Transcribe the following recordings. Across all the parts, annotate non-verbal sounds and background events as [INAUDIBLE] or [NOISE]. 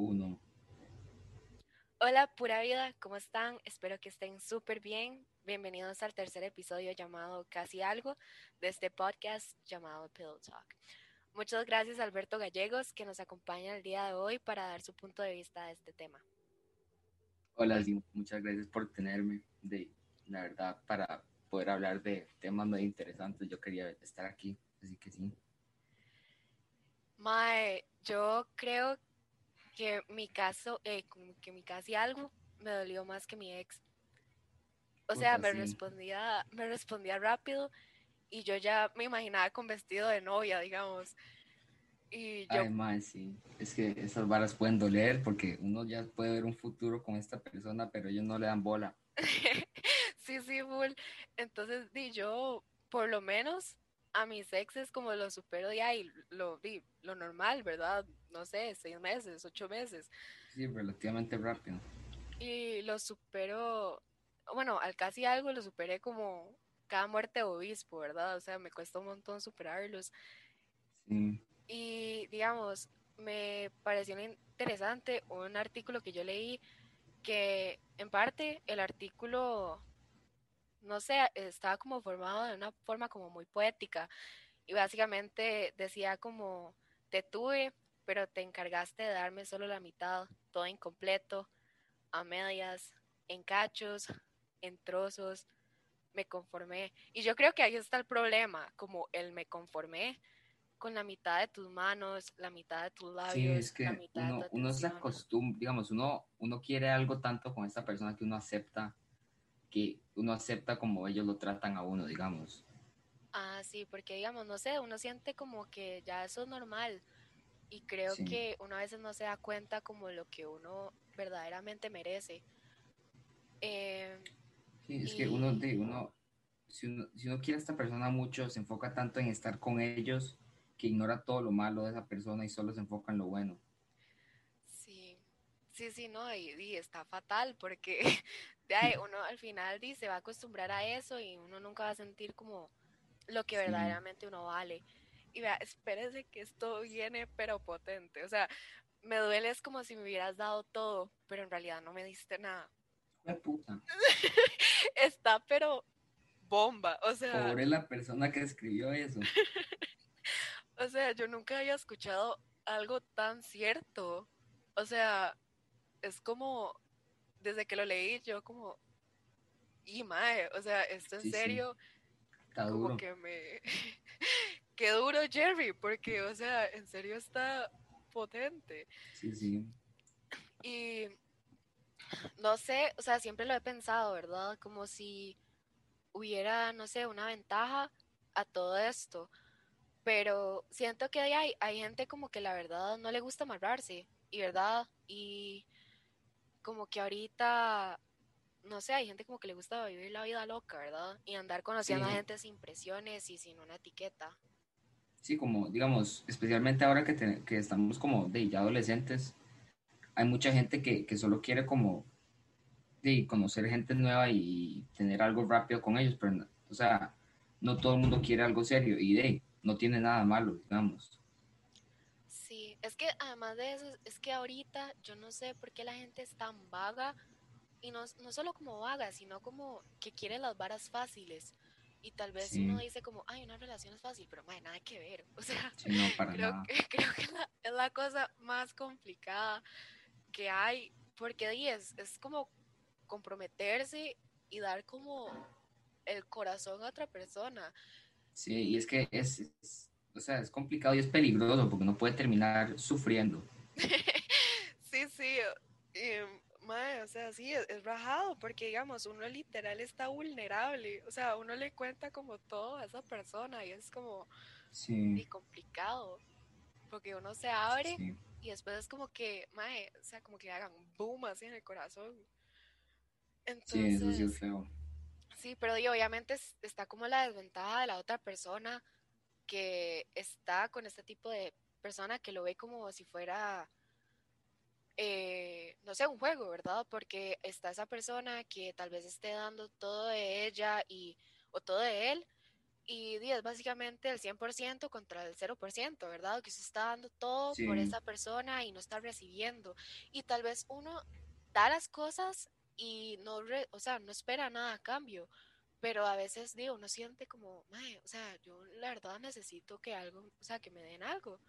uno. Hola, pura vida, ¿cómo están? Espero que estén súper bien. Bienvenidos al tercer episodio llamado Casi Algo de este podcast llamado Pillow Talk. Muchas gracias a Alberto Gallegos que nos acompaña el día de hoy para dar su punto de vista de este tema. Hola, sí, muchas gracias por tenerme. De, la verdad, para poder hablar de temas muy interesantes, yo quería estar aquí, así que sí. Mae, yo creo que mi caso, eh, que mi casi algo me dolió más que mi ex. O sea, me respondía, me respondía rápido y yo ya me imaginaba con vestido de novia, digamos. Y yo... Ay, sí. Es que esas varas pueden doler porque uno ya puede ver un futuro con esta persona, pero ellos no le dan bola. [LAUGHS] sí, sí, full. Entonces, di yo, por lo menos, a mis exes como lo supero de ahí, lo, di, lo normal, ¿verdad? No sé, seis meses, ocho meses. Sí, relativamente rápido. Y lo supero, bueno, al casi algo lo superé como cada muerte de obispo, ¿verdad? O sea, me cuesta un montón superarlos. Sí. Y digamos, me pareció interesante un artículo que yo leí que en parte el artículo no sé, estaba como formado de una forma como muy poética y básicamente decía como, te tuve, pero te encargaste de darme solo la mitad, todo incompleto, a medias, en cachos, en trozos, me conformé. Y yo creo que ahí está el problema, como el me conformé con la mitad de tus manos, la mitad de tus labios. Sí, es que uno, uno se acostumbra, digamos, uno, uno quiere algo tanto con esta persona que uno acepta que uno acepta como ellos lo tratan a uno, digamos. Ah, sí, porque digamos, no sé, uno siente como que ya eso es normal y creo que uno a veces no se da cuenta como lo que uno verdaderamente merece. Eh, sí, es que uno, uno, si uno, si uno quiere a esta persona mucho, se enfoca tanto en estar con ellos que ignora todo lo malo de esa persona y solo se enfoca en lo bueno. Sí, sí, sí, no, y está fatal porque [LAUGHS] uno al final se va a acostumbrar a eso y uno nunca va a sentir como lo que verdaderamente uno vale. Y vea, espérese que esto viene pero potente. O sea, me duele es como si me hubieras dado todo, pero en realidad no me diste nada. puta. [LAUGHS] Está pero bomba, o sea. Pobre la persona que escribió eso. [LAUGHS] o sea, yo nunca había escuchado algo tan cierto. O sea, es como desde que lo leí, yo como, y mae, o sea, esto en serio, como que me, qué duro Jerry, porque, o sea, en serio está potente. Sí, sí. Y no sé, o sea, siempre lo he pensado, ¿verdad? Como si hubiera, no sé, una ventaja a todo esto. Pero siento que hay, hay gente como que la verdad no le gusta amarrarse, y verdad, y como que ahorita, no sé, hay gente como que le gusta vivir la vida loca, ¿verdad? Y andar conociendo a gente sin presiones y sin una etiqueta. Sí, como digamos, especialmente ahora que, que estamos como de ya adolescentes, hay mucha gente que, que solo quiere como de conocer gente nueva y tener algo rápido con ellos, pero, o sea, no todo el mundo quiere algo serio y de no tiene nada malo, digamos. Sí, es que además de eso, es que ahorita yo no sé por qué la gente es tan vaga y no, no solo como vaga, sino como que quiere las varas fáciles. Y tal vez uno dice como, ay, una relación es fácil, pero no hay nada que ver. [LAUGHS] O sea, [LAUGHS] creo, Que, creo que es la cosa más complicada que hay, porque es, es como comprometerse y dar como el corazón a otra persona. Sí, y es que es o sea, es complicado y es peligroso porque uno puede terminar sufriendo. [LAUGHS] sí, sí, o sea, sí, es, rajado porque, digamos, uno literal está vulnerable, o sea, uno le cuenta como todo a esa persona y es como sí. complicado porque uno se abre y después es como que, mae, o sea, como que le hagan boom así en el corazón. sí, eso sí es feo. Sí, pero obviamente está como la desventaja de la otra persona que está con este tipo de persona que lo ve como si fuera, eh, no sé, un juego, ¿verdad? Porque está esa persona que tal vez esté dando todo de ella y, o todo de él y es básicamente el 100% contra el 0%, ¿verdad? Que se está dando todo por esa persona y no está recibiendo. Y tal vez uno da las cosas y no, o sea, no espera nada a cambio, pero a veces digo, uno siente como, o sea, yo la verdad necesito que algo, o sea, que me den algo,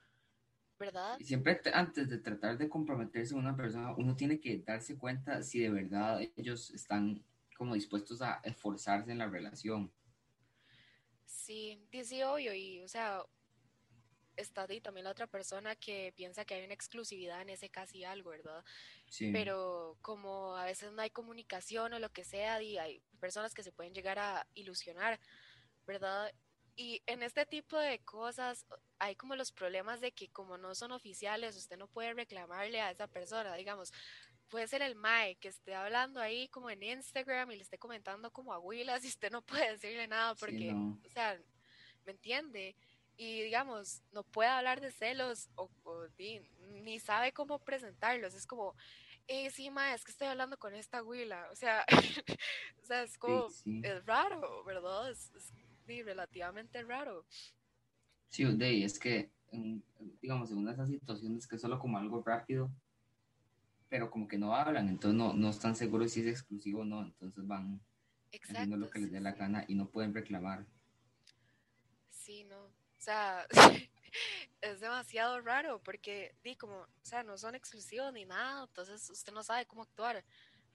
¿verdad? Y siempre antes de tratar de comprometerse con una persona, uno tiene que darse cuenta si de verdad ellos están como dispuestos a esforzarse en la relación Sí, dice obvio, y o sea, está ahí también la otra persona que piensa que hay una exclusividad en ese casi algo, ¿verdad? Sí. Pero como a veces no hay comunicación o lo que sea, y hay personas que se pueden llegar a ilusionar, ¿verdad? Y en este tipo de cosas hay como los problemas de que como no son oficiales, usted no puede reclamarle a esa persona, digamos, puede ser el Mae que esté hablando ahí como en Instagram y le esté comentando como a Willas y usted no puede decirle nada porque, o sea, ¿me entiende? Y digamos, no puede hablar de celos o, ni, sabe cómo presentarlos. Es como, eh, sí, es que estoy hablando con esta Willa. O sea, [LAUGHS] o sea es como, es raro, ¿verdad? Es, relativamente raro. Sí, de es que, digamos, en una de esas situaciones que es solo como algo rápido, pero como que no hablan, entonces no, no están seguros si es exclusivo o no, entonces van haciendo lo que les dé la gana y no pueden reclamar. Sí, no, o sea, [LAUGHS] es demasiado raro porque, di, como, o sea, no son exclusivos ni nada, entonces usted no sabe cómo actuar,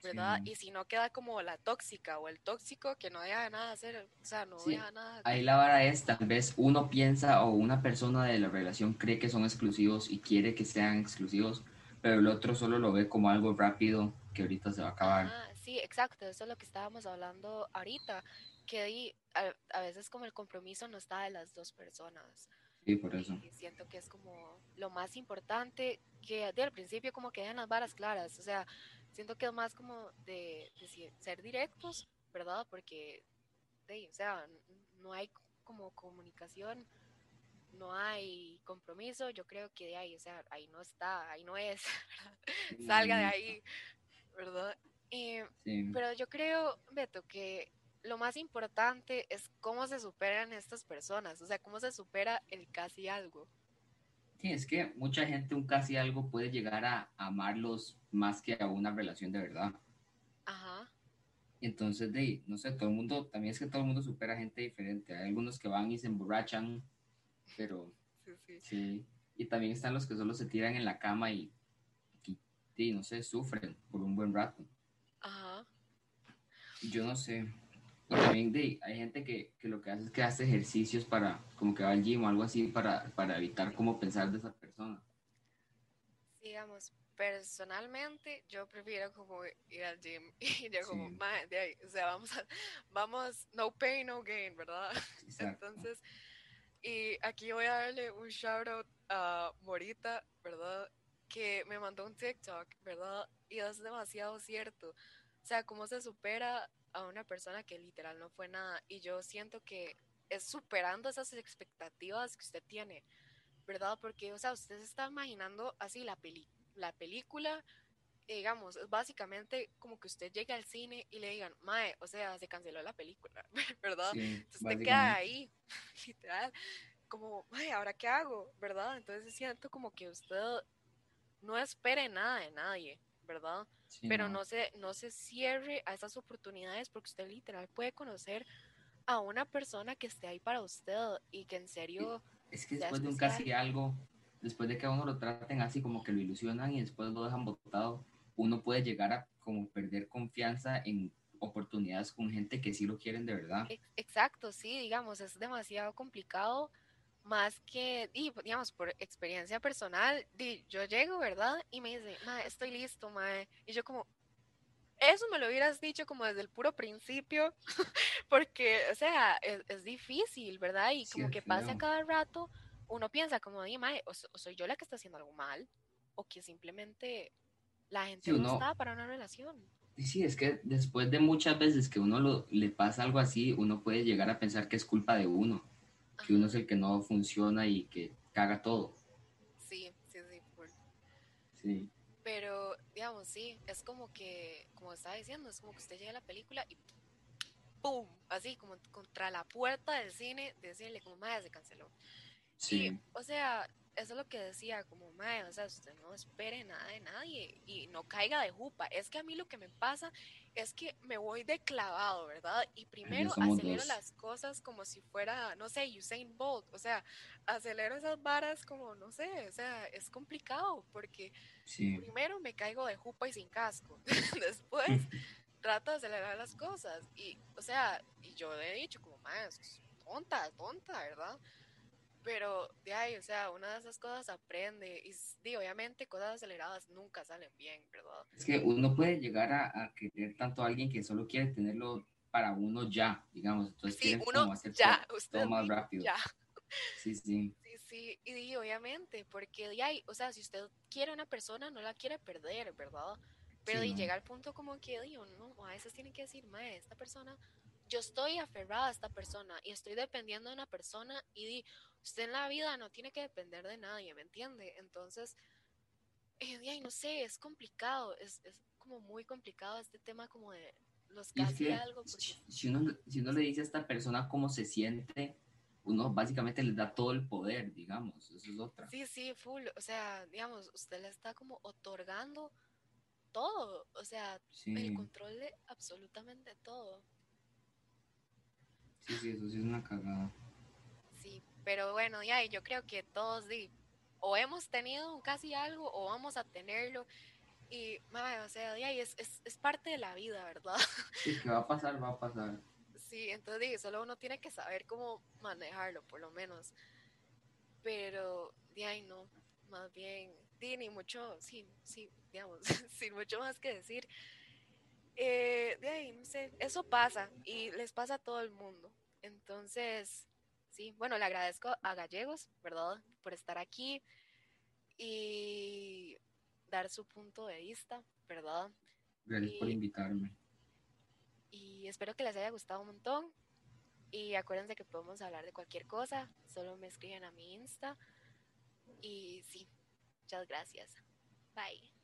¿verdad? Y si no queda como la tóxica o el tóxico que no deja nada hacer, o sea, no deja nada. Ahí la vara es, tal vez uno piensa o una persona de la relación cree que son exclusivos y quiere que sean exclusivos, pero el otro solo lo ve como algo rápido que ahorita se va a acabar. sí, exacto, eso es lo que estábamos hablando ahorita, que a, veces como el compromiso no está de las dos personas. Sí, por eso. Y siento que es como lo más importante que de al principio como que las varas claras, o sea, siento que es más como de, ser directos, ¿verdad? Porque, de, o sea, no hay como comunicación no hay compromiso, yo creo que de ahí, o sea, ahí no está, ahí no es, [LAUGHS] salga de ahí, ¿verdad? Pero yo creo, Beto, que lo más importante es cómo se superan estas personas, o sea, cómo se supera el casi algo. Sí, es que mucha gente un casi algo puede llegar a amarlos más que a una relación de verdad. Ajá. Entonces, de, no sé, todo el mundo, también es que todo el mundo supera gente diferente. Hay algunos que van y se emborrachan pero sí, Y también están los que solo se tiran en la cama y, y, no sé, sufren por un buen rato. Ajá. Yo no sé. Y también hay gente que, que, lo que hace es que hace ejercicios para, como que va al gym o algo así, para, para evitar cómo pensar de esa persona. Digamos, personalmente yo prefiero como ir al gym [LAUGHS] y yo como, de ahí, o sea, vamos, a, vamos, no pain, no gain, ¿verdad? [LAUGHS] Entonces, y aquí voy a darle un shout out a Morita, ¿verdad? Que me mandó un TikTok, ¿verdad? Y es demasiado cierto. O sea, cómo se supera a una persona que literal no fue nada. Y yo siento que es superando esas expectativas que usted tiene, ¿verdad? Porque, o sea, usted se está imaginando así la, peli la película digamos, es básicamente como que usted llegue al cine y le digan, Mae, o sea, se canceló la película, [LAUGHS] ¿verdad? Entonces usted queda ahí, [LAUGHS] literal, como, Mae, ¿ahora qué hago? ¿verdad? Entonces siento como que usted no espere nada de nadie, ¿verdad? Pero no. se, no se cierre a esas oportunidades porque usted literal puede conocer a una persona que esté ahí para usted y que en serio... Es que después de un casi algo, después de que a uno lo traten así como que lo ilusionan y después lo dejan botado, uno puede llegar a como perder confianza en oportunidades con gente que sí lo quieren de verdad. Exacto, sí, digamos, es demasiado complicado, más que, digamos, por experiencia personal, yo llego, ¿verdad? Y me dice, ma, estoy listo, ma, y yo como, eso me lo hubieras dicho como desde el puro principio, [LAUGHS] porque, o sea, es, difícil, ¿verdad? Y como que pasa cada rato, uno piensa como, ma, o soy yo la que está haciendo algo mal, o que simplemente la gente no está para una relación. Sí, es que después de muchas veces que uno lo, le pasa algo así, uno puede llegar a pensar que es culpa de uno, que uno es el que no funciona y que caga todo. Sí, sí, sí. Sí. Pero, digamos, sí, es como que, como estaba diciendo, es como que usted llega a la película y ¡pum! Así como contra la puerta del cine, decirle como, madre, se canceló. Sí. o sea, eso es lo que decía, como, madre, o sea, usted no espere nada de nadie y no caiga de jupa. Es que a mí lo que me pasa es que me voy de clavado, ¿verdad? Y primero acelero las cosas como si fuera, no sé, Usain Bolt, o sea, acelero esas varas como, no sé, o sea, es complicado porque primero me caigo de jupa y sin casco, [LAUGHS] después [LAUGHS] trato de acelerar las cosas y, o sea, y yo he dicho como, madre, tonta, tonta, ¿verdad? Pero de ahí, o sea, una de esas cosas aprende y, obviamente cosas aceleradas nunca salen bien, ¿verdad? Es que uno puede llegar a, querer tanto a alguien que solo quiere tenerlo para uno ya, digamos, entonces sí, uno hacer ya, todo, usted más rápido. Ya. Sí, sí. Sí, sí, y, obviamente, porque de ahí, o sea, si usted quiere a una persona, no la quiere perder, ¿verdad? Pero y llega al punto como que, digo, no, a veces tiene que decir, mae, esta persona yo estoy aferrada a esta persona y estoy dependiendo de una persona y di, usted en la vida no tiene que depender de nadie, ¿me entiende? Entonces, eh, no sé, es complicado, es, es, como muy complicado este tema como de los casi algo. Si, uno, si uno le dice a esta persona cómo se siente, uno básicamente le da todo el poder, digamos, eso es otra. Sí, sí, full, o sea, digamos, usted le está como otorgando todo, o sea, el control de absolutamente todo. Sí, sí, eso sí es una cagada. Sí, pero bueno, ya, yo creo que todos o hemos tenido casi algo o vamos a tenerlo. Y, o sea, ya, es, es, es, parte de la vida, ¿verdad? [LAUGHS] Sí, que va a pasar, va a pasar. Sí, entonces solo uno tiene que saber cómo manejarlo, por lo menos. Pero, ya, no, más bien, ni mucho, sí, sí, digamos, [LAUGHS] sin mucho más que decir. Eh, de ahí, no sé, eso pasa y les pasa a todo el mundo. Entonces, sí, bueno, le agradezco a Gallegos, ¿verdad? Por estar aquí y dar su punto de vista, ¿verdad? Gracias por invitarme. Y espero que les haya gustado un montón. Y acuérdense que podemos hablar de cualquier cosa, solo me escriben a mi Insta. Y sí, muchas gracias. Bye.